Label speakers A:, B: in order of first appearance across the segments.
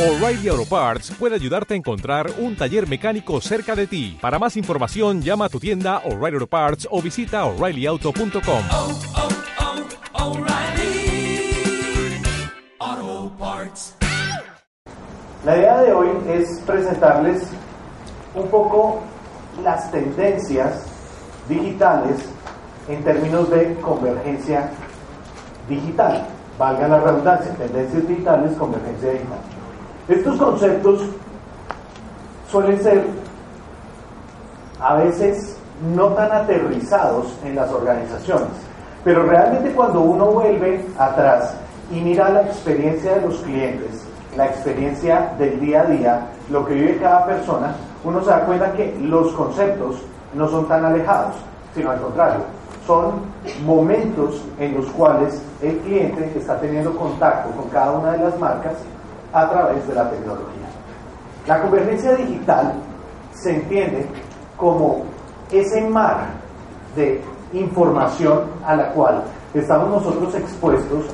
A: O'Reilly Auto Parts puede ayudarte a encontrar un taller mecánico cerca de ti. Para más información, llama a tu tienda O'Reilly Auto Parts o visita oreillyauto.com.
B: oh, oh, Parts.
C: La idea de hoy es presentarles un poco las tendencias digitales en términos de convergencia digital. Valga la redundancia, tendencias digitales, convergencia digital. Estos conceptos suelen ser a veces no tan aterrizados en las organizaciones, pero realmente cuando uno vuelve atrás y mira la experiencia de los clientes, la experiencia del día a día, lo que vive cada persona, uno se da cuenta que los conceptos no son tan alejados, sino al contrario, son momentos en los cuales el cliente está teniendo contacto con cada una de las marcas a través de la tecnología. La convergencia digital se entiende como ese mar de información a la cual estamos nosotros expuestos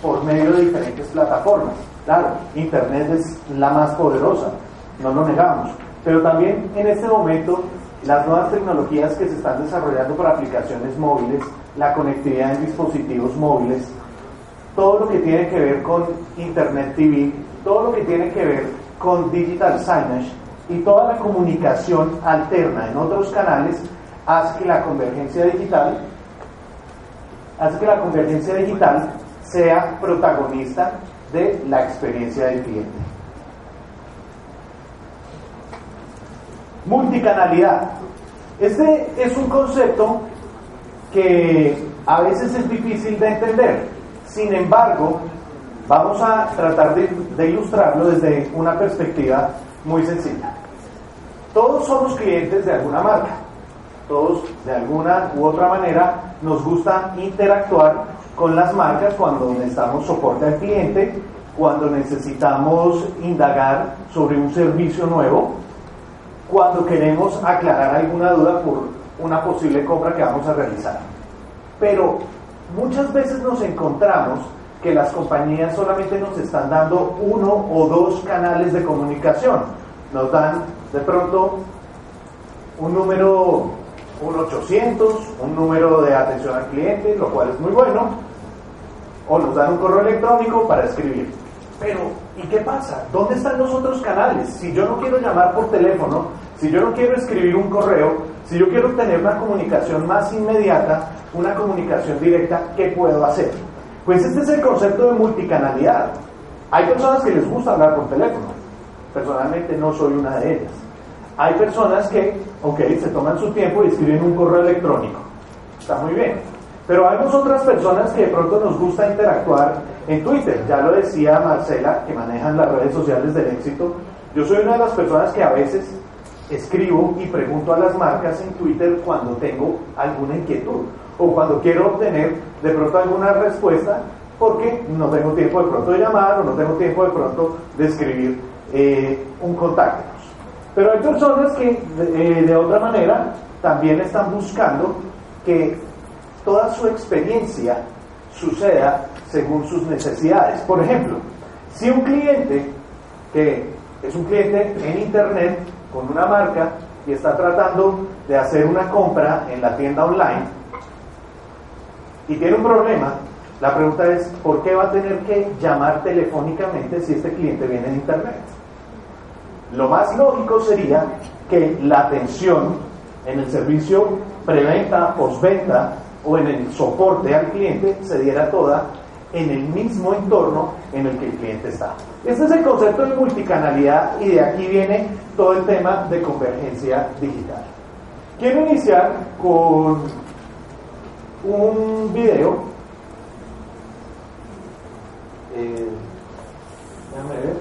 C: por medio de diferentes plataformas. Claro, Internet es la más poderosa, no lo negamos, pero también en este momento las nuevas tecnologías que se están desarrollando para aplicaciones móviles, la conectividad en dispositivos móviles, todo lo que tiene que ver con Internet TV, todo lo que tiene que ver con digital signage y toda la comunicación alterna en otros canales hace que la convergencia digital hace que la convergencia digital sea protagonista de la experiencia del cliente. Multicanalidad. Este es un concepto que a veces es difícil de entender. Sin embargo, vamos a tratar de, ilustrarlo desde una perspectiva muy sencilla. Todos somos clientes de alguna marca. Todos, de alguna u otra manera, nos gusta interactuar con las marcas cuando necesitamos soporte al cliente, cuando necesitamos indagar sobre un servicio nuevo, cuando queremos aclarar alguna duda por una posible compra que vamos a realizar. Pero muchas veces nos encontramos que las compañías solamente nos están dando uno o dos canales de comunicación. Nos dan de pronto un número, un 800, un número de atención al cliente, lo cual es muy bueno, o nos dan un correo electrónico para escribir. Pero, ¿y qué pasa? ¿Dónde están los otros canales? Si yo no quiero llamar por teléfono, si yo no quiero escribir un correo, si yo quiero tener una comunicación más inmediata, una comunicación directa, ¿qué puedo hacer? Pues este es el concepto de multicanalidad. Hay personas que les gusta hablar por teléfono. Personalmente no soy una de ellas. Hay personas que, ok, se toman su tiempo y escriben un correo electrónico. Está muy bien. Pero hay otras personas que de pronto nos gusta interactuar en Twitter. Ya lo decía Marcela, que manejan las redes sociales del éxito. Yo soy una de las personas que a veces escribo y pregunto a las marcas en Twitter cuando tengo alguna inquietud o cuando quiero obtener de pronto alguna respuesta porque no tengo tiempo de pronto de llamar o no tengo tiempo de pronto de escribir eh, un contacto. Pero hay personas que eh, de otra manera también están buscando que toda su experiencia suceda según sus necesidades. Por ejemplo, si un cliente que es un cliente en internet con una marca y está tratando de hacer una compra en la tienda online y tiene un problema, la pregunta es, ¿por qué va a tener que llamar telefónicamente si este cliente viene en internet? Lo más lógico sería que la atención en el servicio preventa, postventa o en el soporte al cliente se diera toda en el mismo entorno en el que el cliente está. Este es el concepto de multicanalidad y de aquí viene todo el tema de convergencia digital. Quiero iniciar con un video. Eh, déjame ver.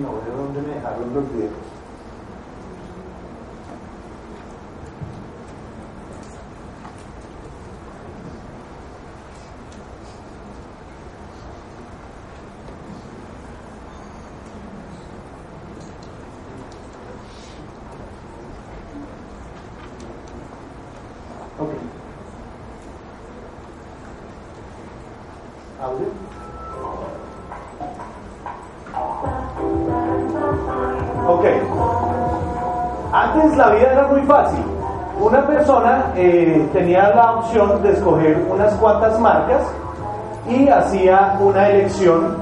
C: No veo dónde me dejaron los videos. La opción de escoger unas cuantas marcas y hacía una elección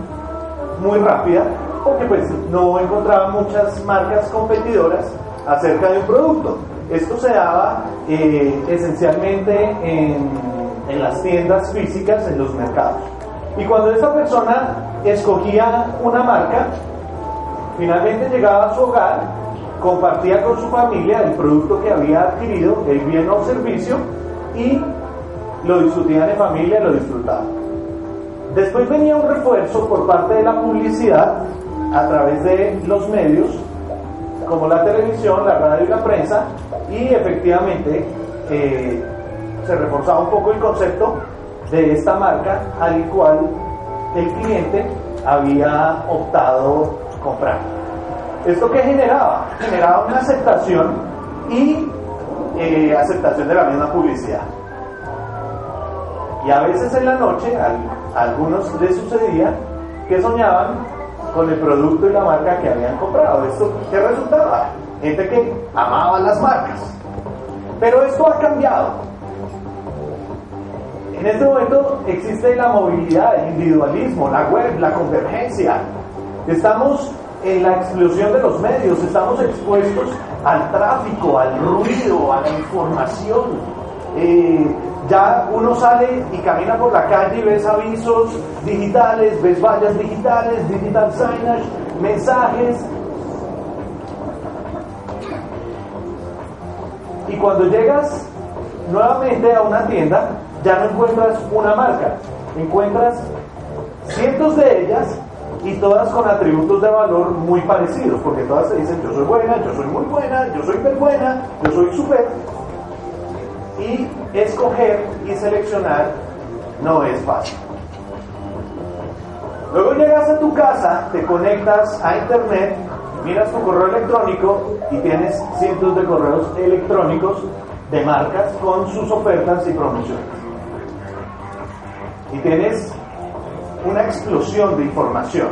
C: muy rápida porque pues no encontraba muchas marcas competidoras acerca de un producto. Esto se daba eh, esencialmente en, en las tiendas físicas, en los mercados. Y cuando esta persona escogía una marca, finalmente llegaba a su hogar, compartía con su familia el producto que había adquirido, el bien o servicio, y lo discutían en familia lo disfrutaban. Después venía un refuerzo por parte de la publicidad a través de los medios, como la televisión, la radio y la prensa, y efectivamente eh, se reforzaba un poco el concepto de esta marca al cual el cliente había optado comprar. ¿Esto qué generaba? Generaba una aceptación y eh, aceptación de la misma publicidad. Y a veces en la noche a, algunos les sucedía que soñaban con el producto y la marca que habían comprado. ¿Esto qué resultaba? Gente que amaba las marcas. Pero esto ha cambiado. En este momento existe la movilidad, el individualismo, la web, la convergencia. Estamos en la explosión de los medios, estamos expuestos al tráfico, al ruido, a la información. Eh, ya uno sale y camina por la calle y ves avisos digitales, ves vallas digitales, digital signage, mensajes. Y cuando llegas nuevamente a una tienda, ya no encuentras una marca, encuentras cientos de ellas y todas con atributos de valor muy parecidos, porque todas te dicen yo soy buena, yo soy muy buena, yo soy muy buena, yo soy súper. Y escoger y seleccionar no es fácil. Luego llegas a tu casa, te conectas a internet, miras tu correo electrónico y tienes cientos de correos electrónicos de marcas con sus ofertas y promociones y tienes una explosión de información.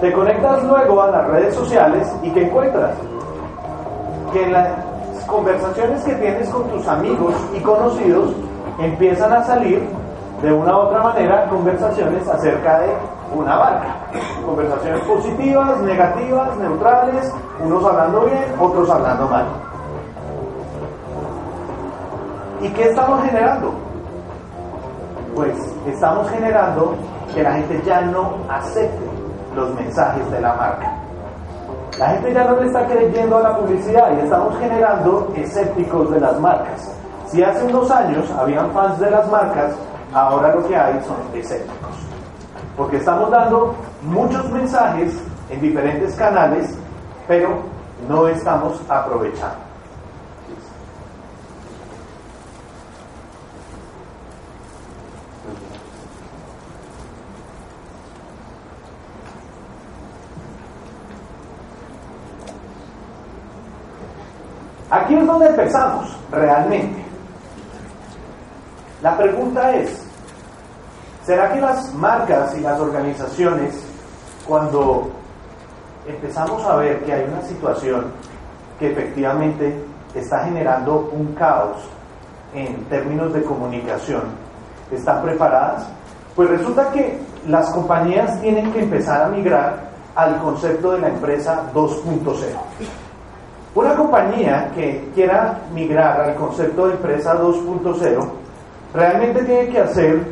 C: Te conectas luego a las redes sociales y ¿qué encuentras? Que en las conversaciones que tienes con tus amigos y conocidos empiezan a salir de una u otra manera conversaciones acerca de una marca. Conversaciones positivas, negativas, neutrales, unos hablando bien, otros hablando mal. ¿Y qué estamos generando? Pues estamos generando que la gente ya no acepte los mensajes de la marca. La gente ya no le está creyendo a la publicidad y estamos generando escépticos de las marcas. Si hace unos años habían fans de las marcas, ahora lo que hay son escépticos. Porque estamos dando muchos mensajes en diferentes canales, pero no estamos aprovechando. Aquí es donde empezamos realmente. La pregunta es, ¿será que las marcas y las organizaciones, cuando empezamos a ver que hay una situación que efectivamente está generando un caos en términos de comunicación, están preparadas? Pues resulta que las compañías tienen que empezar a migrar al concepto de la empresa 2.0. Una compañía que quiera migrar al concepto de empresa 2.0 realmente tiene que hacer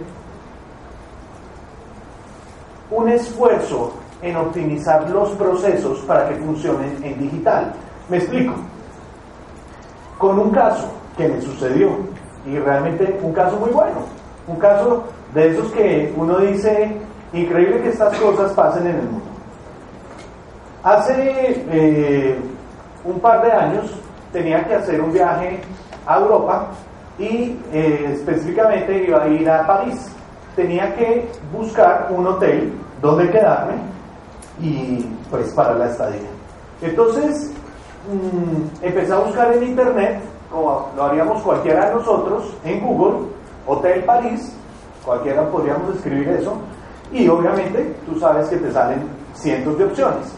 C: un esfuerzo en optimizar los procesos para que funcionen en digital. Me explico. Con un caso que me sucedió, y realmente un caso muy bueno, un caso de esos que uno dice, increíble que estas cosas pasen en el mundo. Hace eh, un par de años tenía que hacer un viaje a Europa y eh, específicamente iba a ir a París. Tenía que buscar un hotel donde quedarme y pues para la estadía. Entonces mmm, empecé a buscar en internet, como lo haríamos cualquiera de nosotros, en Google, Hotel París, cualquiera podríamos escribir eso, y obviamente tú sabes que te salen cientos de opciones.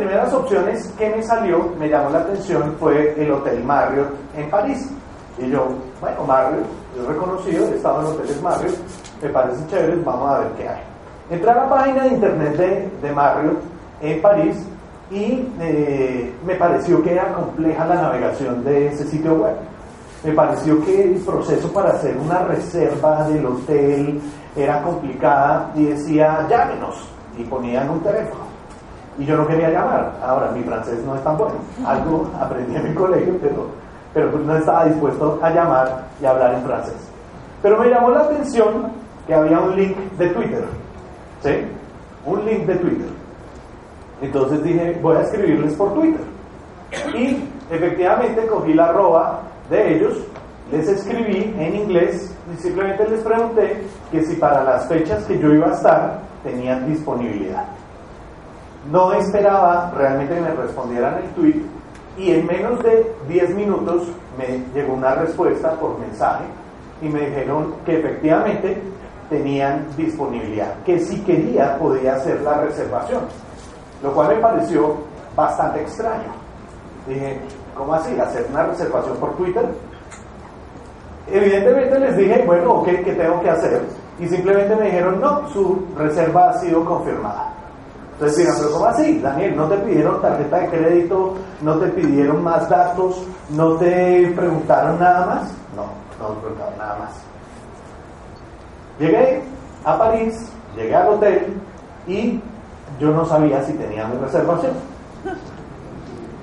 C: Primeras opciones que me salió, me llamó la atención, fue el Hotel Marriott en París. Y yo, bueno, Marriott, es reconocido, he estado en hoteles Marriott, me parece chévere, vamos a ver qué hay. Entré a la página de internet de, de Marriott en París y eh, me pareció que era compleja la navegación de ese sitio web. Me pareció que el proceso para hacer una reserva del hotel era complicada y decía, llámenos, y ponían un teléfono. Y yo no quería llamar. Ahora, mi francés no es tan bueno. Algo aprendí en mi colegio, pero, pero pues no estaba dispuesto a llamar y hablar en francés. Pero me llamó la atención que había un link de Twitter. ¿Sí? Un link de Twitter. Entonces dije, voy a escribirles por Twitter. Y efectivamente cogí la arroba de ellos, les escribí en inglés y simplemente les pregunté que si para las fechas que yo iba a estar tenían disponibilidad. No esperaba realmente que me respondieran el tweet y en menos de 10 minutos me llegó una respuesta por mensaje y me dijeron que efectivamente tenían disponibilidad, que si quería podía hacer la reservación, lo cual me pareció bastante extraño. Dije, ¿cómo así? ¿Hacer una reservación por Twitter? Evidentemente les dije, bueno, ok, ¿qué tengo que hacer? Y simplemente me dijeron, no, su reserva ha sido confirmada. Entonces pero ¿cómo así? Daniel, ¿no te pidieron tarjeta de crédito? ¿No te pidieron más datos? ¿No te preguntaron nada más? No, no me preguntaron nada más. Llegué a París, llegué al hotel y yo no sabía si tenía mi reservación.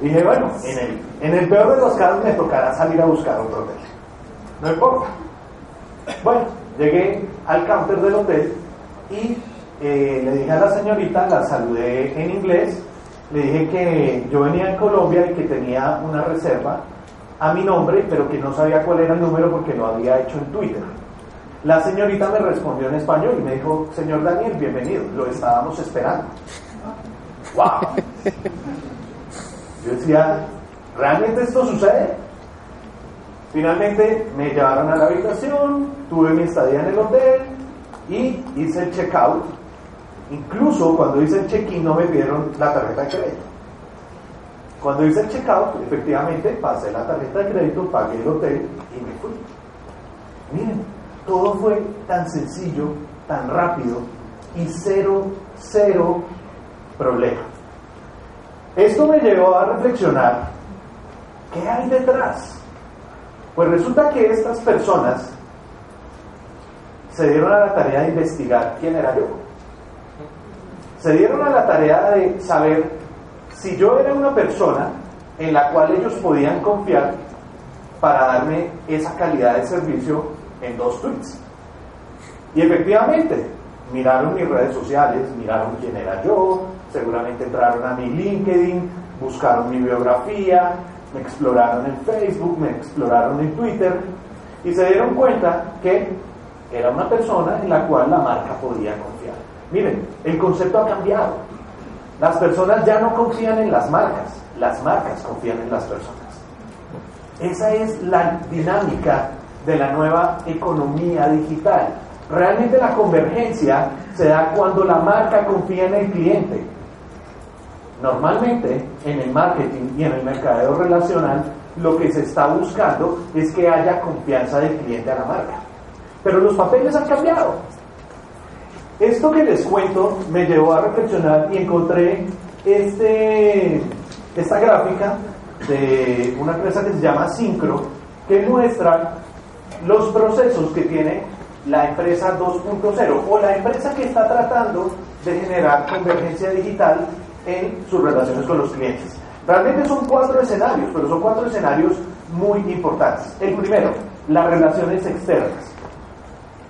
C: Dije, bueno, en el, en el peor de los casos me tocará salir a buscar otro hotel. No importa. Bueno, llegué al counter del hotel y eh, le dije a la señorita, la saludé en inglés, le dije que yo venía de Colombia y que tenía una reserva a mi nombre, pero que no sabía cuál era el número porque lo había hecho en Twitter. La señorita me respondió en español y me dijo, señor Daniel, bienvenido, lo estábamos esperando. ¡Wow! Yo decía, ¿realmente esto sucede? Finalmente me llevaron a la habitación, tuve mi estadía en el hotel y hice el checkout. Incluso cuando hice el check-in no me pidieron la tarjeta de crédito. Cuando hice el checkout, efectivamente pasé la tarjeta de crédito, pagué el hotel y me fui. Miren, todo fue tan sencillo, tan rápido y cero, cero problema. Esto me llevó a reflexionar, ¿qué hay detrás? Pues resulta que estas personas se dieron a la tarea de investigar quién era yo. Se dieron a la tarea de saber si yo era una persona en la cual ellos podían confiar para darme esa calidad de servicio en dos tweets. Y efectivamente, miraron mis redes sociales, miraron quién era yo, seguramente entraron a mi LinkedIn, buscaron mi biografía, me exploraron en Facebook, me exploraron en Twitter y se dieron cuenta que era una persona en la cual la marca podía confiar. Miren, el concepto ha cambiado. Las personas ya no confían en las marcas, las marcas confían en las personas. Esa es la dinámica de la nueva economía digital. Realmente la convergencia se da cuando la marca confía en el cliente. Normalmente en el marketing y en el mercadeo relacional lo que se está buscando es que haya confianza del cliente a la marca. Pero los papeles han cambiado. Esto que les cuento me llevó a reflexionar y encontré este, esta gráfica de una empresa que se llama Syncro que muestra los procesos que tiene la empresa 2.0 o la empresa que está tratando de generar convergencia digital en sus relaciones con los clientes. Realmente son cuatro escenarios, pero son cuatro escenarios muy importantes. El primero, las relaciones externas.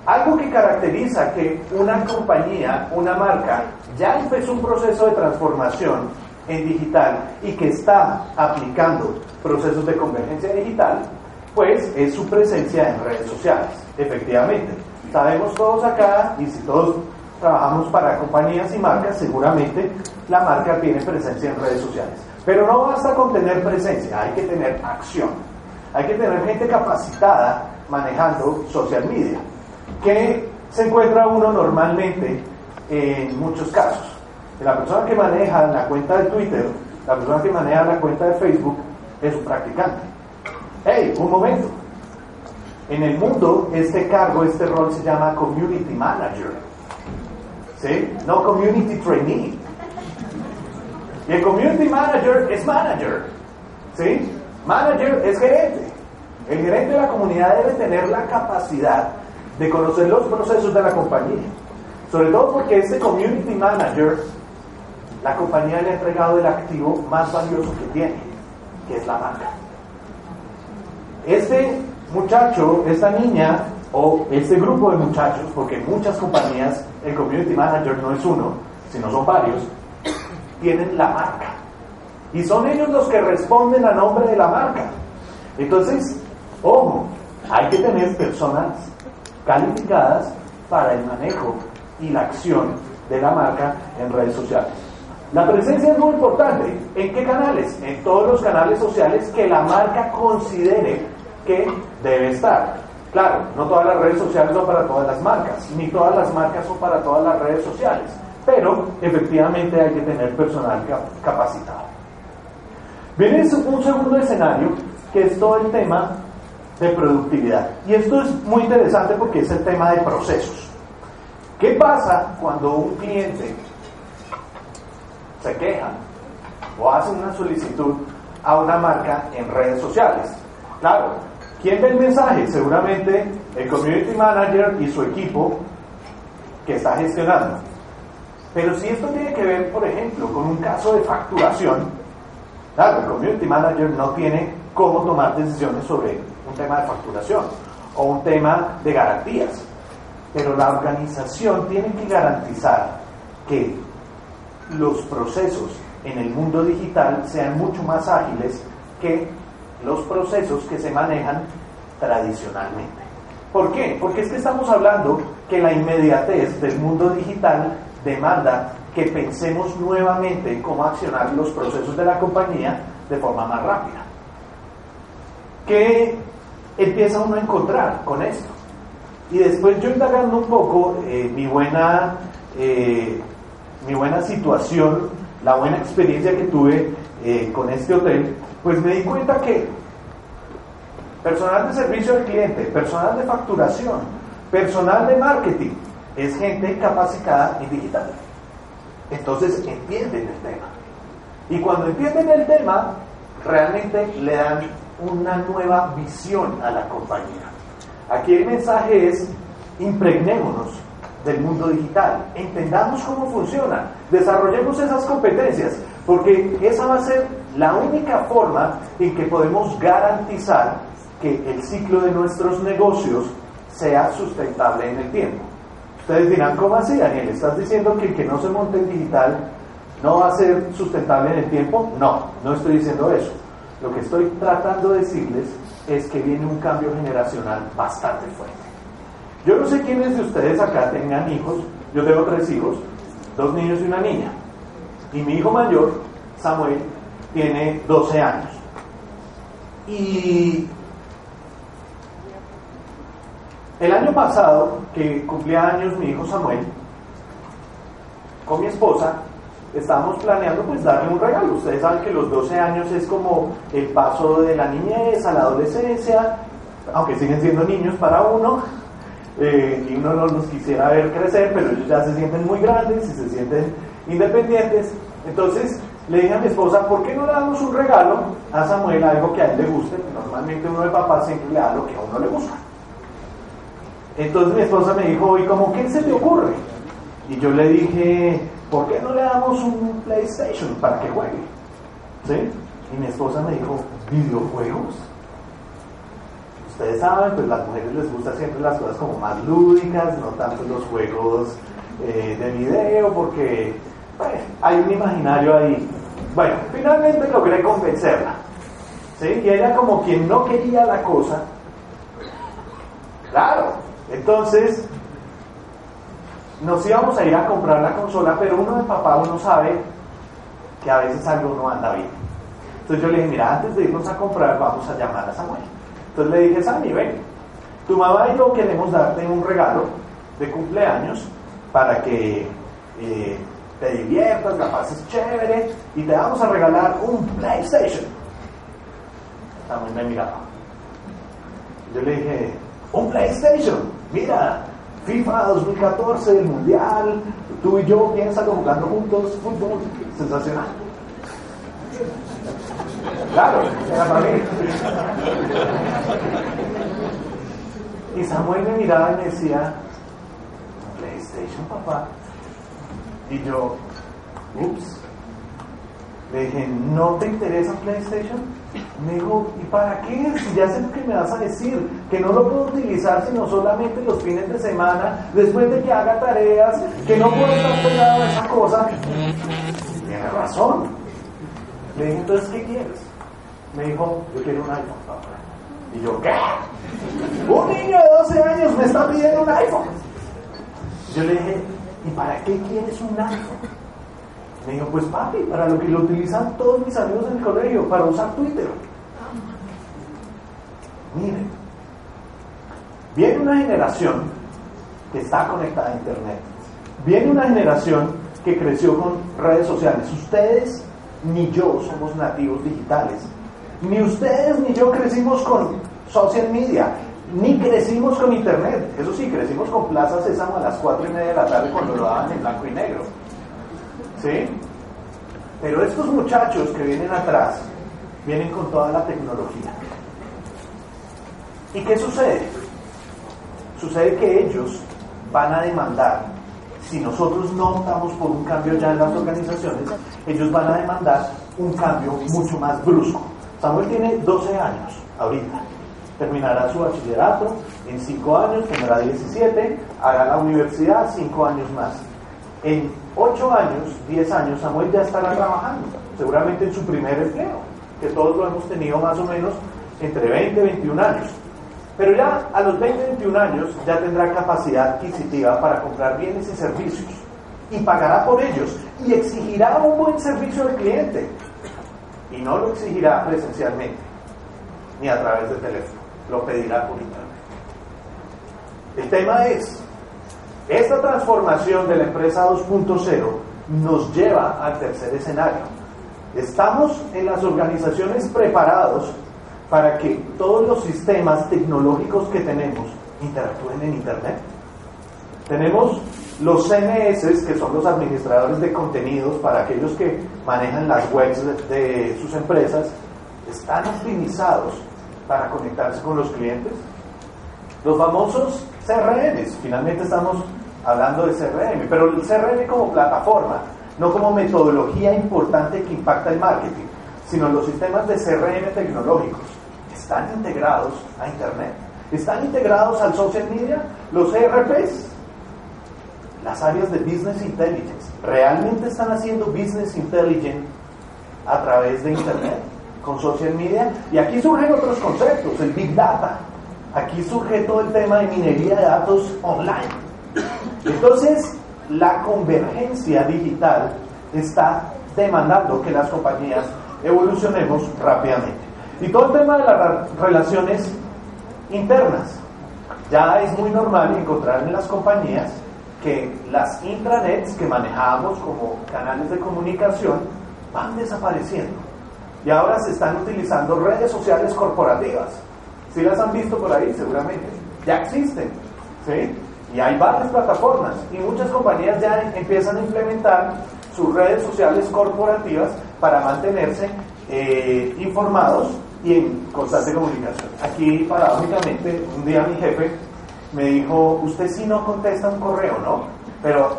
C: Algo que caracteriza que una compañía, una marca, ya empezó un proceso de transformación en digital y que está aplicando procesos de convergencia digital, pues es su presencia en redes sociales, efectivamente. Sabemos todos acá, y si todos trabajamos para compañías y marcas, seguramente la marca tiene presencia en redes sociales. Pero no basta con tener presencia, hay que tener acción. Hay que tener gente capacitada manejando social media que se encuentra uno normalmente en muchos casos. La persona que maneja la cuenta de Twitter, la persona que maneja la cuenta de Facebook, es un practicante. ¡Hey! Un momento. En el mundo, este cargo, este rol se llama Community Manager. ¿Sí? No Community Trainee. Y el Community Manager es manager. ¿Sí? Manager es gerente. El gerente de la comunidad debe tener la capacidad de conocer los procesos de la compañía. Sobre todo porque este Community Manager, la compañía le ha entregado el activo más valioso que tiene, que es la marca. Este muchacho, esta niña o este grupo de muchachos, porque en muchas compañías el Community Manager no es uno, sino son varios, tienen la marca. Y son ellos los que responden a nombre de la marca. Entonces, ojo, hay que tener personas calificadas para el manejo y la acción de la marca en redes sociales. La presencia es muy importante. ¿En qué canales? En todos los canales sociales que la marca considere que debe estar. Claro, no todas las redes sociales son para todas las marcas, ni todas las marcas son para todas las redes sociales, pero efectivamente hay que tener personal capacitado. Viene un segundo escenario, que es todo el tema de productividad. Y esto es muy interesante porque es el tema de procesos. ¿Qué pasa cuando un cliente se queja o hace una solicitud a una marca en redes sociales? Claro, ¿quién ve el mensaje? Seguramente el community manager y su equipo que está gestionando. Pero si esto tiene que ver, por ejemplo, con un caso de facturación, claro, el community manager no tiene cómo tomar decisiones sobre un tema de facturación o un tema de garantías. Pero la organización tiene que garantizar que los procesos en el mundo digital sean mucho más ágiles que los procesos que se manejan tradicionalmente. ¿Por qué? Porque es que estamos hablando que la inmediatez del mundo digital demanda que pensemos nuevamente en cómo accionar los procesos de la compañía de forma más rápida. ¿Qué empieza uno a encontrar con esto? Y después yo indagando un poco eh, mi, buena, eh, mi buena situación, la buena experiencia que tuve eh, con este hotel, pues me di cuenta que personal de servicio al cliente, personal de facturación, personal de marketing, es gente capacitada en digital. Entonces entienden el tema. Y cuando entienden el tema, realmente le dan una nueva visión a la compañía. Aquí el mensaje es, impregnémonos del mundo digital, entendamos cómo funciona, desarrollemos esas competencias, porque esa va a ser la única forma en que podemos garantizar que el ciclo de nuestros negocios sea sustentable en el tiempo. Ustedes dirán, ¿cómo así, Daniel? ¿Estás diciendo que el que no se monte en digital no va a ser sustentable en el tiempo? No, no estoy diciendo eso. Lo que estoy tratando de decirles es que viene un cambio generacional bastante fuerte. Yo no sé quiénes de ustedes acá tengan hijos, yo tengo tres hijos, dos niños y una niña. Y mi hijo mayor, Samuel, tiene 12 años. Y el año pasado, que cumplía años mi hijo Samuel, con mi esposa, estábamos planeando pues darle un regalo. Ustedes saben que los 12 años es como el paso de la niñez a la adolescencia, aunque siguen siendo niños para uno, eh, y uno no los quisiera ver crecer, pero ellos ya se sienten muy grandes y se sienten independientes. Entonces le dije a mi esposa, ¿por qué no le damos un regalo a Samuel, algo que a él le guste? Normalmente uno de papá siempre le da lo que a uno le gusta. Entonces mi esposa me dijo, ¿y cómo qué se te ocurre? Y yo le dije, ¿por qué no le damos un PlayStation para que juegue? ¿Sí? Y mi esposa me dijo, ¿videojuegos? Ustedes saben, pues las mujeres les gustan siempre las cosas como más lúdicas, no tanto los juegos eh, de video, porque pues, hay un imaginario ahí. Bueno, finalmente logré convencerla. ¿sí? Y ella como quien no quería la cosa, claro, entonces nos íbamos a ir a comprar la consola, pero uno de papá uno sabe que a veces algo no anda bien. Entonces yo le dije, mira, antes de irnos a comprar, vamos a llamar a Samuel. Entonces le dije, Sammy, ven, tu mamá y yo queremos darte un regalo de cumpleaños para que eh, te diviertas, la pases chévere y te vamos a regalar un PlayStation. Samuel me miraba. Yo le dije, un PlayStation, mira, FIFA 2014, el Mundial, tú y yo, piénsalo jugando juntos, fútbol, sensacional. Claro, era para mí. Y Samuel me miraba y me decía, PlayStation, papá. Y yo, ups. Le dije, ¿no te interesa PlayStation? Me dijo, ¿y para qué? Si ya sé lo que me vas a decir, que no lo puedo utilizar sino solamente los fines de semana, después de que haga tareas, que no puedo estar pegado a esa cosa. Tiene razón. Le dije, entonces, ¿qué quieres? Me dijo, yo quiero un iPhone, papá. Y yo, ¿qué? Un niño de 12 años me está pidiendo un iPhone. Yo le dije, ¿y para qué quieres un iPhone? Me dijo, pues papi, para lo que lo utilizan todos mis amigos en el colegio, para usar Twitter. Miren, viene una generación que está conectada a Internet. Viene una generación que creció con redes sociales. Ustedes ni yo somos nativos digitales. Ni ustedes ni yo crecimos con social media. Ni crecimos con Internet. Eso sí, crecimos con Plaza Sésamo a las 4 y media de la tarde cuando lo daban en blanco y negro. ¿Sí? Pero estos muchachos que vienen atrás, vienen con toda la tecnología. ¿Y qué sucede? Sucede que ellos van a demandar, si nosotros no optamos por un cambio ya en las organizaciones, ellos van a demandar un cambio mucho más brusco. Samuel tiene 12 años ahorita. Terminará su bachillerato en 5 años, tendrá 17, hará la universidad 5 años más. En 8 años, 10 años, Samuel ya estará trabajando, seguramente en su primer empleo, que todos lo hemos tenido más o menos entre 20 y 21 años. Pero ya a los 20 21 años ya tendrá capacidad adquisitiva para comprar bienes y servicios y pagará por ellos y exigirá un buen servicio al cliente y no lo exigirá presencialmente ni a través de teléfono, lo pedirá por internet. El tema es, esta transformación de la empresa 2.0 nos lleva al tercer escenario. Estamos en las organizaciones preparados para que todos los sistemas tecnológicos que tenemos interactúen en Internet. Tenemos los CMS, que son los administradores de contenidos para aquellos que manejan las webs de, sus empresas, están optimizados para conectarse con los clientes. Los famosos CRM, finalmente estamos hablando de CRM, pero el CRM como plataforma, no como metodología importante que impacta el marketing, sino los sistemas de CRM tecnológicos. Están integrados a Internet, están integrados al social media, los ERPs, las áreas de Business Intelligence, realmente están haciendo Business Intelligence a través de Internet, con social media, y aquí surgen otros conceptos, el Big Data, aquí surge todo el tema de minería de datos online. Entonces, la convergencia digital está demandando que las compañías evolucionemos rápidamente. Y todo el tema de las relaciones internas. Ya es muy normal encontrar en las compañías que las intranets que manejábamos como canales de comunicación van desapareciendo. Y ahora se están utilizando redes sociales corporativas. Si las han visto por ahí, seguramente. Ya existen. ¿sí? Y hay varias plataformas. Y muchas compañías ya empiezan a implementar sus redes sociales corporativas para mantenerse eh, informados y en constante comunicación. Aquí, paradójicamente, un día mi jefe me dijo, usted sí no contesta un correo, ¿no? Pero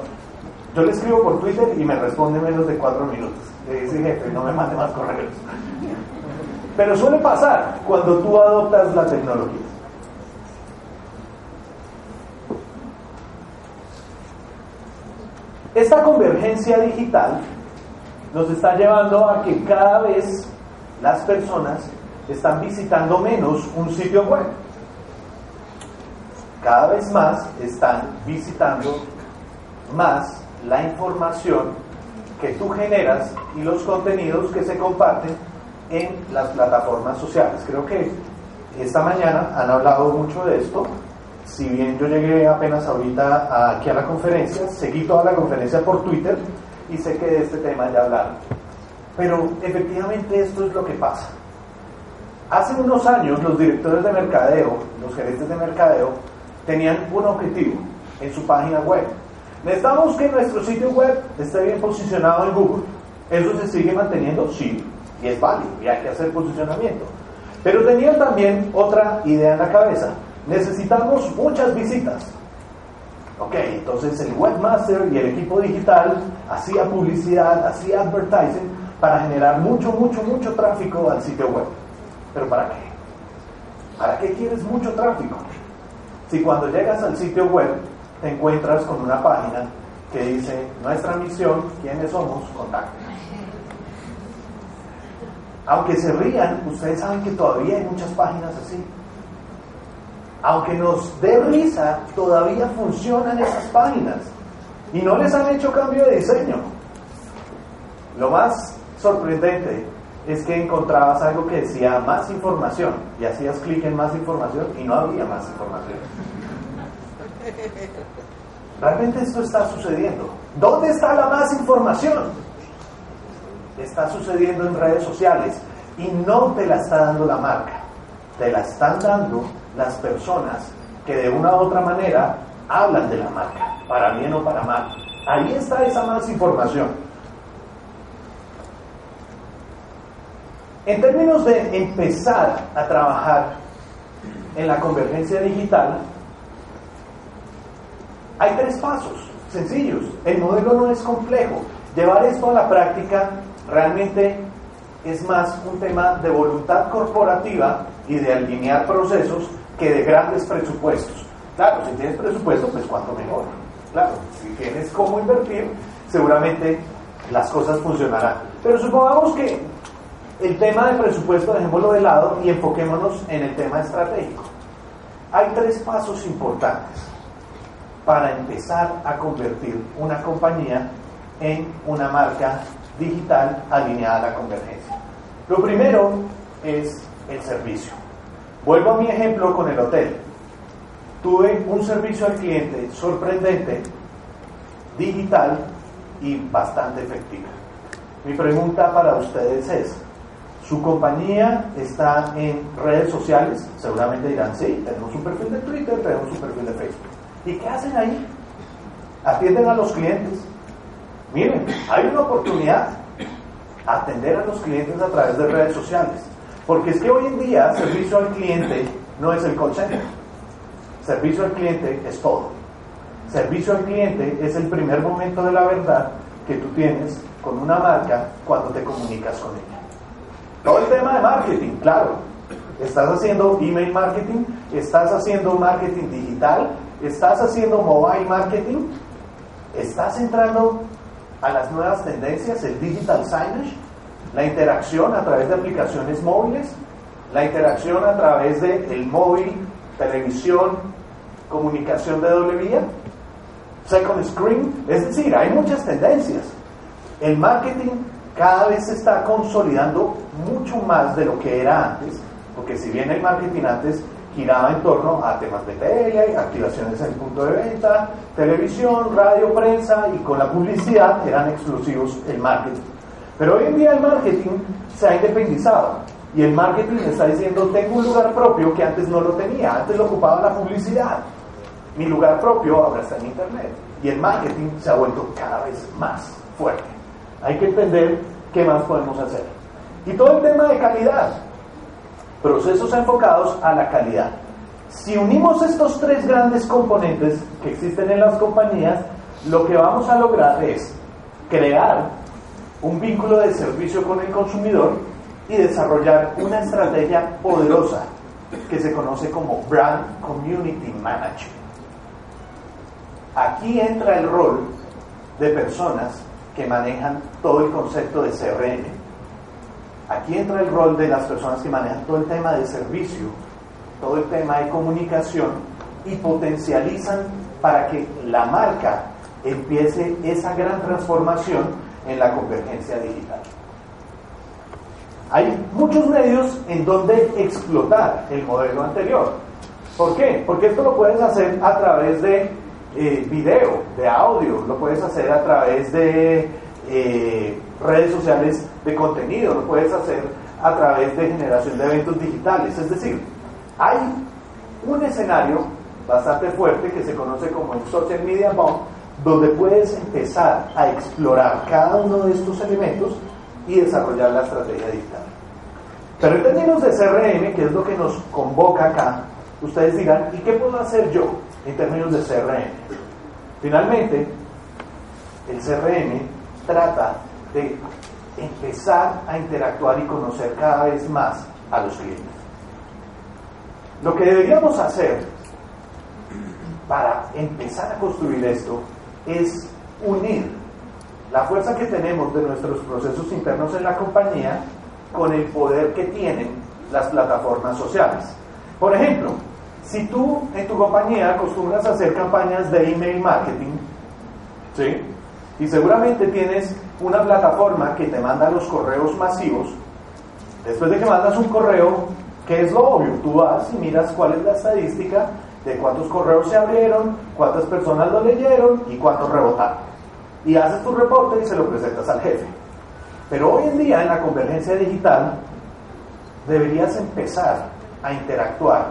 C: yo le escribo por Twitter y me responde menos de cuatro minutos. Le dice, jefe, no me mande más correos. Pero suele pasar cuando tú adoptas la tecnología. Esta convergencia digital nos está llevando a que cada vez las personas están visitando menos un sitio web. Cada vez más están visitando más la información que tú generas y los contenidos que se comparten en las plataformas sociales. Creo que esta mañana han hablado mucho de esto. Si bien yo llegué apenas ahorita aquí a la conferencia, seguí toda la conferencia por Twitter y sé que de este tema ya hablaron. Pero efectivamente esto es lo que pasa. Hace unos años los directores de mercadeo, los gerentes de mercadeo, tenían un objetivo en su página web. Necesitamos que nuestro sitio web esté bien posicionado en Google. Eso se sigue manteniendo, sí, y es válido, y hay que hacer posicionamiento. Pero tenían también otra idea en la cabeza. Necesitamos muchas visitas. Ok, entonces el webmaster y el equipo digital hacía publicidad, hacía advertising para generar mucho, mucho, mucho tráfico al sitio web. ¿Pero para qué? ¿Para qué quieres mucho tráfico? Si cuando llegas al sitio web te encuentras con una página que dice nuestra misión, quiénes somos, contacten. Aunque se rían, ustedes saben que todavía hay muchas páginas así. Aunque nos dé risa, todavía funcionan esas páginas. Y no les han hecho cambio de diseño. Lo más sorprendente es que encontrabas algo que decía más información y hacías clic en más información y no había más información. Realmente esto está sucediendo. ¿Dónde está la más información? Está sucediendo en redes sociales y no te la está dando la marca, te la están dando las personas que de una u otra manera hablan de la marca, para bien o para mal. Ahí está esa más información. En términos de empezar a trabajar en la convergencia digital, hay tres pasos sencillos. El modelo no es complejo. Llevar esto a la práctica realmente es más un tema de voluntad corporativa y de alinear procesos que de grandes presupuestos. Claro, si tienes presupuesto, pues cuanto mejor. Claro, si tienes cómo invertir, seguramente las cosas funcionarán. Pero supongamos que el tema de presupuesto dejémoslo de lado y enfoquémonos en el tema estratégico. Hay tres pasos importantes para empezar a convertir una compañía en una marca digital alineada a la convergencia. Lo primero es el servicio. Vuelvo a mi ejemplo con el hotel. Tuve un servicio al cliente sorprendente, digital y bastante efectivo. Mi pregunta para ustedes es, ¿su compañía está en redes sociales? Seguramente dirán, sí, tenemos un perfil de Twitter, tenemos un perfil de Facebook. ¿Y qué hacen ahí? Atienden a los clientes. Miren, hay una oportunidad atender a los clientes a través de redes sociales. Porque es que hoy en día servicio al cliente no es el call. Servicio al cliente es todo. Servicio al cliente es el primer momento de la verdad que tú tienes con una marca cuando te comunicas con ella. Todo el tema de marketing, claro. Estás haciendo email marketing, estás haciendo marketing digital, estás haciendo mobile marketing, estás entrando a las nuevas tendencias, el digital signage, la interacción a través de aplicaciones móviles, la interacción a través del el móvil, televisión, comunicación de doble vía, second screen, es decir, hay muchas tendencias. El marketing cada vez se está consolidando mucho más de lo que era antes, porque si bien el marketing antes giraba en torno a temas de tele, activaciones en el punto de venta, televisión, radio, prensa y con la publicidad eran exclusivos el marketing. Pero hoy en día el marketing se ha independizado y el marketing está diciendo tengo un lugar propio que antes no lo tenía, antes lo ocupaba la publicidad. Mi lugar propio ahora está en internet y el marketing se ha vuelto cada vez más fuerte. Hay que entender qué más podemos hacer. Y todo el tema de calidad procesos enfocados a la calidad. Si unimos estos tres grandes componentes que existen en las compañías, lo que vamos a lograr es crear un vínculo de servicio con el consumidor y desarrollar una estrategia poderosa que se conoce como Brand Community Management. Aquí entra el rol de personas que manejan todo el concepto de CRM, Aquí entra el rol de las personas que manejan todo el tema de servicio, todo el tema de comunicación y potencializan para que la marca empiece esa gran transformación en la convergencia digital. Hay muchos medios en donde explotar el modelo anterior. ¿Por qué? Porque esto lo puedes hacer a través de eh, video, de audio, lo puedes hacer a través de eh, redes sociales de contenido, lo puedes hacer a través de generación de eventos digitales. Es decir, hay un escenario bastante fuerte que se conoce como el Social Media Bomb, donde puedes empezar a explorar cada uno de estos elementos y desarrollar la estrategia digital. Pero en términos de CRM, que es lo que nos convoca acá, ustedes dirán, ¿y qué puedo hacer yo en términos de CRM? Finalmente, el CRM trata de empezar a interactuar y conocer cada vez más a los clientes. Lo que deberíamos hacer para empezar a construir esto es unir la fuerza que tenemos de nuestros procesos internos en la compañía con el poder que tienen las plataformas sociales. Por ejemplo, si tú en tu compañía acostumbras a hacer campañas de email marketing, ¿sí? Y seguramente tienes una plataforma que te manda los correos masivos. Después de que mandas un correo, ¿qué es lo obvio? Tú vas y miras cuál es la estadística de cuántos correos se abrieron, cuántas personas lo leyeron y cuántos rebotaron. Y haces tu reporte y se lo presentas al jefe. Pero hoy en día en la convergencia digital deberías empezar a interactuar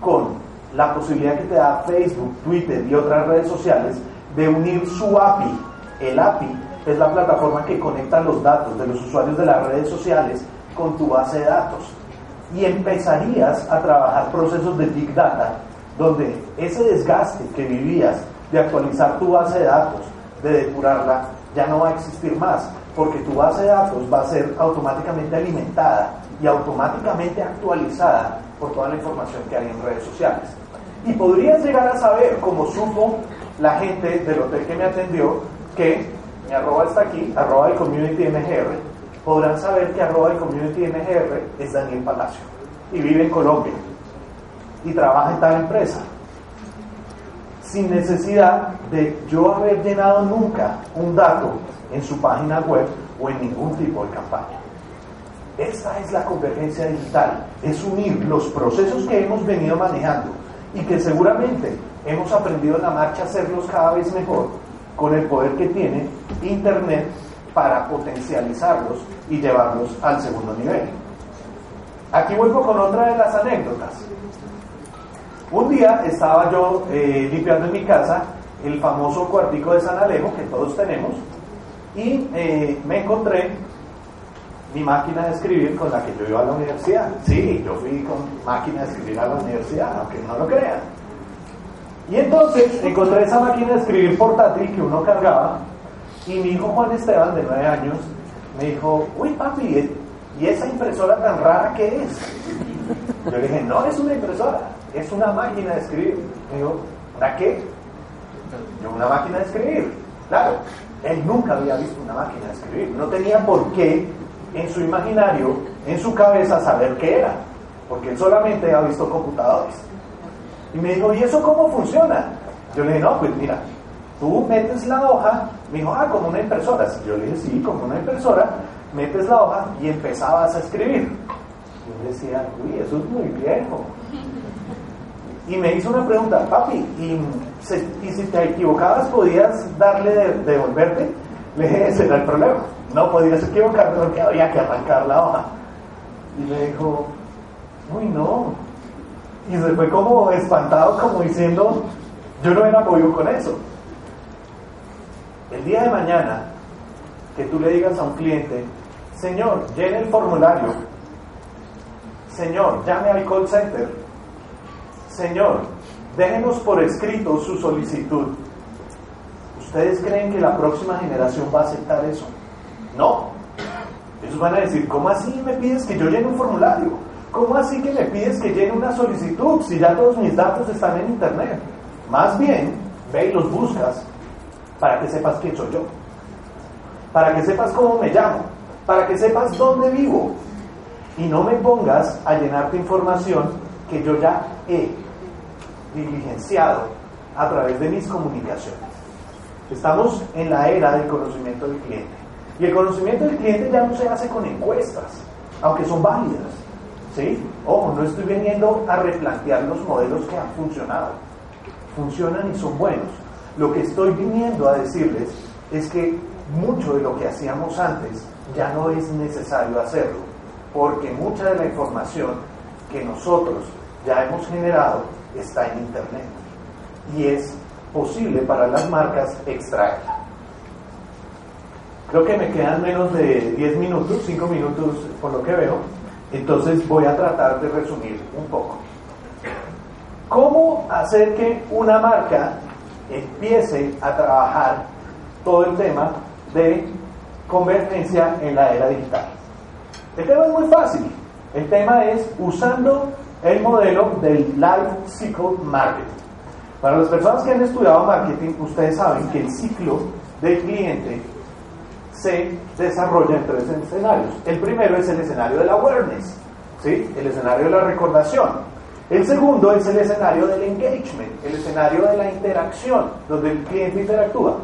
C: con la posibilidad que te da Facebook, Twitter y otras redes sociales de unir su API el API es la plataforma que conecta los datos de los usuarios de las redes sociales con tu base de datos. Y empezarías a trabajar procesos de Big Data, donde ese desgaste que vivías de actualizar tu base de datos, de depurarla, ya no va a existir más, porque tu base de datos va a ser automáticamente alimentada y automáticamente actualizada por toda la información que hay en redes sociales. Y podrías llegar a saber, como supo la gente del hotel que me atendió, que mi arroba está aquí, arroba de community MGR, podrán saber que arroba de community MGR es Daniel Palacio y vive en Colombia y trabaja en tal empresa sin necesidad de yo haber llenado nunca un dato en su página web o en ningún tipo de campaña. Esta es la convergencia digital, es unir los procesos que hemos venido manejando y que seguramente hemos aprendido en la marcha a hacerlos cada vez mejor con el poder que tiene Internet para potencializarlos y llevarlos al segundo nivel. Aquí vuelvo con otra de las anécdotas. Un día estaba yo eh, limpiando en mi casa el famoso cuartico de San Alejo que todos tenemos y eh, me encontré mi máquina de escribir con la que yo iba a la universidad. Sí, yo fui con máquina de escribir a la universidad, aunque no lo crean. Y entonces encontré esa máquina de escribir portátil que uno cargaba y mi hijo Juan Esteban, de nueve años, me dijo, uy papi, ¿y esa impresora tan rara qué es? Yo le dije, no es una impresora, es una máquina de escribir. Me dijo, ¿para qué? Yo, una máquina de escribir. Claro, él nunca había visto una máquina de escribir. No tenía por qué en su imaginario, en su cabeza, saber qué era. Porque él solamente había visto computadores. Y me dijo, ¿y eso cómo funciona? Yo le dije, no, pues mira, tú metes la hoja, me dijo, ah, como una impresora. Yo le dije, sí, como una impresora, metes la hoja y empezabas a escribir. Yo decía, uy, eso es muy viejo. Y me hizo una pregunta, papi, ¿y, si te equivocabas podías darle de, devolverte? Le dije, ese era el problema. No podías equivocarte porque había que arrancar la hoja. Y me dijo, uy, no, y se fue como espantado, como diciendo, yo no era apoyo con eso. El día de mañana, que tú le digas a un cliente, Señor, llene el formulario. Señor, llame al call center. Señor, déjenos por escrito su solicitud. ¿Ustedes creen que la próxima generación va a aceptar eso? No. Ellos van a decir, ¿cómo así me pides que yo llene un formulario? ¿Cómo así que me pides que llene una solicitud si ya todos mis datos están en Internet? Más bien, ve y los buscas para que sepas quién soy yo, para que sepas cómo me llamo, para que sepas dónde vivo y no me pongas a llenarte información que yo ya he diligenciado a través de mis comunicaciones. Estamos en la era del conocimiento del cliente. Y el conocimiento del cliente ya no se hace con encuestas, aunque son válidas. ¿Sí? Ojo, no estoy viniendo a replantear los modelos que han funcionado. Funcionan y son buenos. Lo que estoy viniendo a decirles es que mucho de lo que hacíamos antes ya no es necesario hacerlo, porque mucha de la información que nosotros ya hemos generado está en Internet y es posible para las marcas extraerla. Creo que me quedan menos de 10 minutos, 5 minutos por lo que veo, entonces voy a tratar de resumir un poco. ¿Cómo hacer que una marca empiece a trabajar todo el tema de convergencia en la era digital? El tema es muy fácil. El tema es usando el modelo del Life Cycle Marketing. Para las personas que han estudiado marketing, ustedes saben que el ciclo del cliente se desarrolla en tres escenarios. El primero es el escenario del awareness, ¿sí? el escenario de la recordación. El segundo es el escenario del engagement, el escenario de la interacción, donde el cliente interactúa.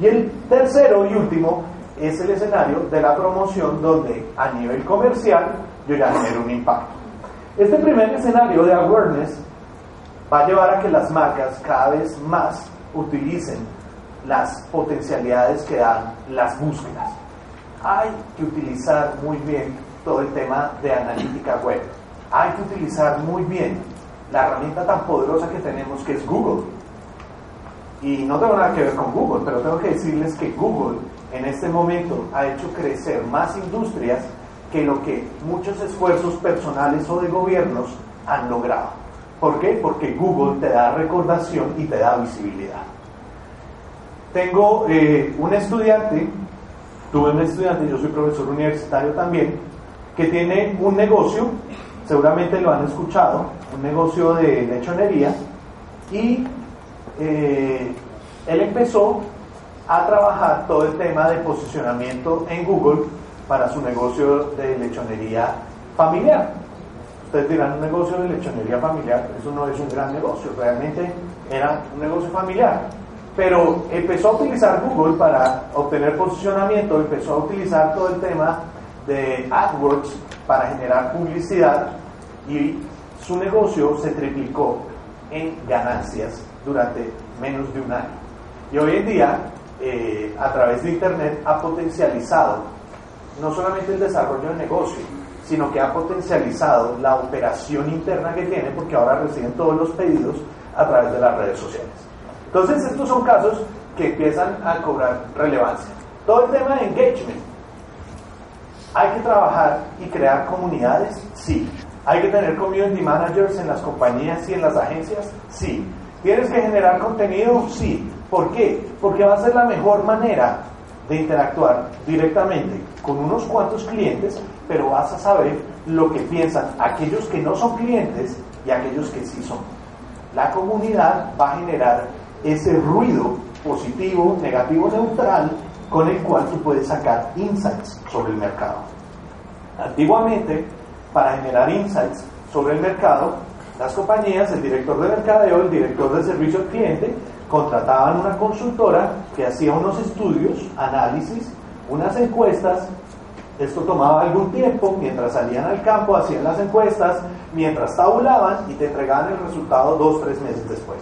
C: Y el tercero y último es el escenario de la promoción, donde a nivel comercial yo ya genero un impacto. Este primer escenario de awareness va a llevar a que las marcas cada vez más utilicen las potencialidades que dan las búsquedas. Hay que utilizar muy bien todo el tema de analítica web. Hay que utilizar muy bien la herramienta tan poderosa que tenemos que es Google. Y no tengo nada que ver con Google, pero tengo que decirles que Google en este momento ha hecho crecer más industrias que lo que muchos esfuerzos personales o de gobiernos han logrado. ¿Por qué? Porque Google te da recordación y te da visibilidad. Tengo eh, un estudiante, tuve un estudiante, yo soy profesor universitario también, que tiene un negocio, seguramente lo han escuchado, un negocio de lechonería, y eh, él empezó a trabajar todo el tema de posicionamiento en Google para su negocio de lechonería familiar. Ustedes dirán, un negocio de lechonería familiar, eso no es un gran negocio, realmente era un negocio familiar pero empezó a utilizar Google para obtener posicionamiento, empezó a utilizar todo el tema de AdWords para generar publicidad y su negocio se triplicó en ganancias durante menos de un año. Y hoy en día, eh, a través de Internet, ha potencializado no solamente el desarrollo del negocio, sino que ha potencializado la operación interna que tiene porque ahora reciben todos los pedidos a través de las redes sociales. Entonces, estos son casos que empiezan a cobrar relevancia. Todo el tema de engagement. ¿Hay que trabajar y crear comunidades? Sí. ¿Hay que tener community managers en las compañías y en las agencias? Sí. ¿Tienes que generar contenido? Sí. ¿Por qué? Porque va a ser la mejor manera de interactuar directamente con unos cuantos clientes, pero vas a saber lo que piensan aquellos que no son clientes y aquellos que sí son. La comunidad va a generar ese ruido positivo, negativo, neutral, con el cual tú puedes sacar insights sobre el mercado. Antiguamente, para generar insights sobre el mercado, las compañías, el director de mercadeo, el director de servicio al cliente, contrataban una consultora que hacía unos estudios, análisis, unas encuestas. Esto tomaba algún tiempo, mientras salían al campo, hacían las encuestas, mientras tabulaban y te entregaban el resultado dos, tres meses después.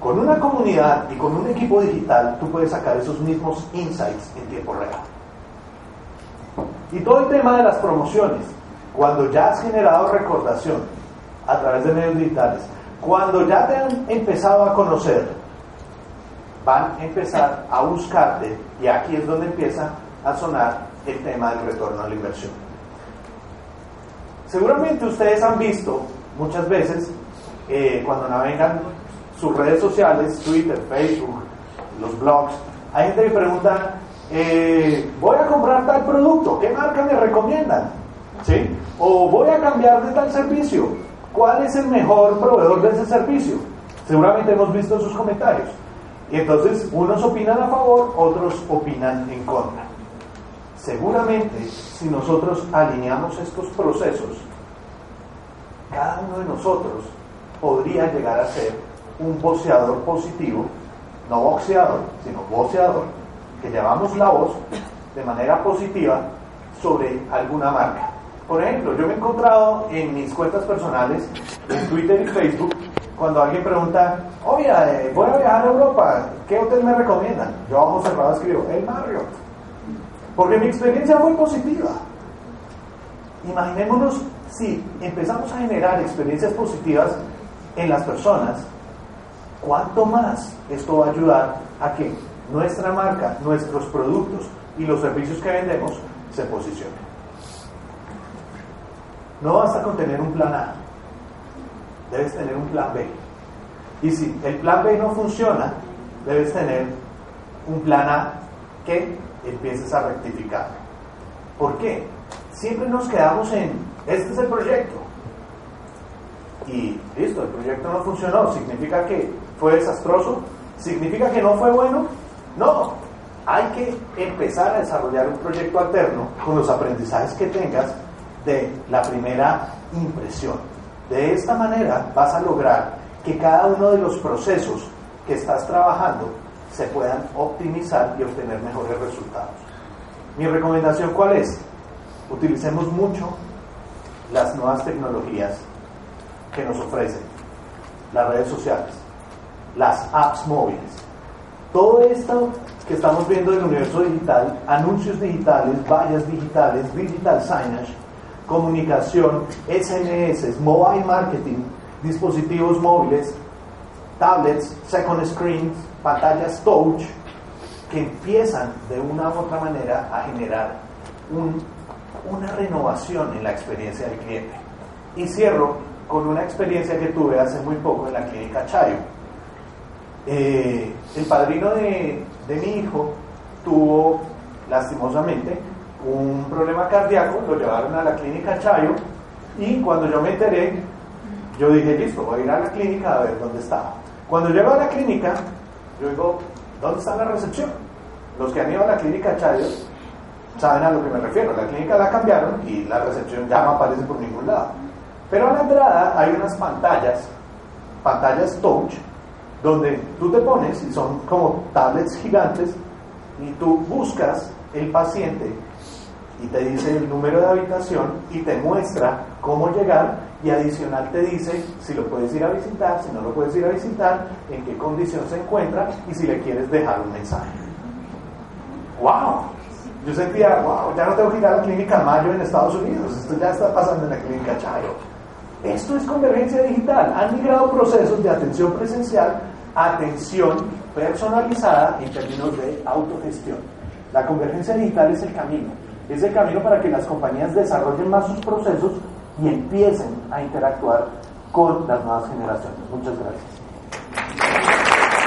C: Con una comunidad y con un equipo digital, tú puedes sacar esos mismos insights en tiempo real. Y todo el tema de las promociones, cuando ya has generado recordación a través de medios digitales, cuando ya te han empezado a conocer, van a empezar a buscarte y aquí es donde empieza a sonar el tema del retorno a la inversión. Seguramente ustedes han visto muchas veces eh, cuando navegan sus redes sociales, Twitter, Facebook, los blogs, hay gente que pregunta, eh, voy a comprar tal producto, ¿qué marca me recomiendan? ¿Sí? O voy a cambiar de tal servicio, ¿cuál es el mejor proveedor de ese servicio? Seguramente hemos visto sus comentarios. Y entonces unos opinan a favor, otros opinan en contra. Seguramente si nosotros alineamos estos procesos, cada uno de nosotros podría llegar a ser un boxeador positivo, no boxeador, sino boxeador, que llevamos la voz de manera positiva sobre alguna marca. Por ejemplo, yo me he encontrado en mis cuentas personales, en Twitter y Facebook, cuando alguien pregunta, eh, voy a viajar a Europa, ¿qué hotel me recomiendan? Yo a ojos cerrados escribo, el Marriott. Porque mi experiencia fue positiva. Imaginémonos si empezamos a generar experiencias positivas en las personas, ¿cuánto más esto va a ayudar a que nuestra marca, nuestros productos y los servicios que vendemos se posicionen? No basta con tener un plan A, debes tener un plan B. Y si el plan B no funciona, debes tener un plan A que empieces a rectificar. ¿Por qué? Siempre nos quedamos en, este es el proyecto. Y listo, el proyecto no funcionó. ¿Significa que fue desastroso? ¿Significa que no fue bueno? No. Hay que empezar a desarrollar un proyecto alterno con los aprendizajes que tengas de la primera impresión. De esta manera vas a lograr que cada uno de los procesos que estás trabajando se puedan optimizar y obtener mejores resultados. Mi recomendación cuál es? Utilicemos mucho las nuevas tecnologías que nos ofrecen, las redes sociales, las apps móviles. Todo esto que estamos viendo en el universo digital, anuncios digitales, vallas digitales, digital signage, comunicación, SMS, mobile marketing, dispositivos móviles, tablets, second screens, pantallas touch, que empiezan de una u otra manera a generar una renovación en la experiencia del cliente. Y cierro con una experiencia que tuve hace muy poco en la clínica Chayo. Eh, el padrino de, de mi hijo tuvo lastimosamente un problema cardíaco, lo llevaron a la clínica Chayo y cuando yo me enteré, yo dije, listo, voy a ir a la clínica a ver dónde estaba. Cuando llego a la clínica, yo digo, ¿dónde está la recepción? Los que han ido a la clínica Chayo saben a lo que me refiero. La clínica la cambiaron y la recepción ya no aparece por ningún lado. Pero a la entrada hay unas pantallas, pantallas touch, donde tú te pones y son como tablets gigantes y tú buscas el paciente y te dice el número de habitación y te muestra cómo llegar y adicional te dice si lo puedes ir a visitar, si no lo puedes ir a visitar, en qué condición se encuentra y si le quieres dejar un mensaje. ¡Wow! Yo sentía, wow, ya no tengo que ir a la clínica Mayo en Estados Unidos, esto ya está pasando en la clínica Chayo. Esto es convergencia digital. Han migrado procesos de atención presencial atención personalizada en términos de autogestión. La convergencia digital es el camino. Es el camino para que las compañías desarrollen más sus procesos y empiecen a interactuar con las nuevas generaciones. Muchas gracias.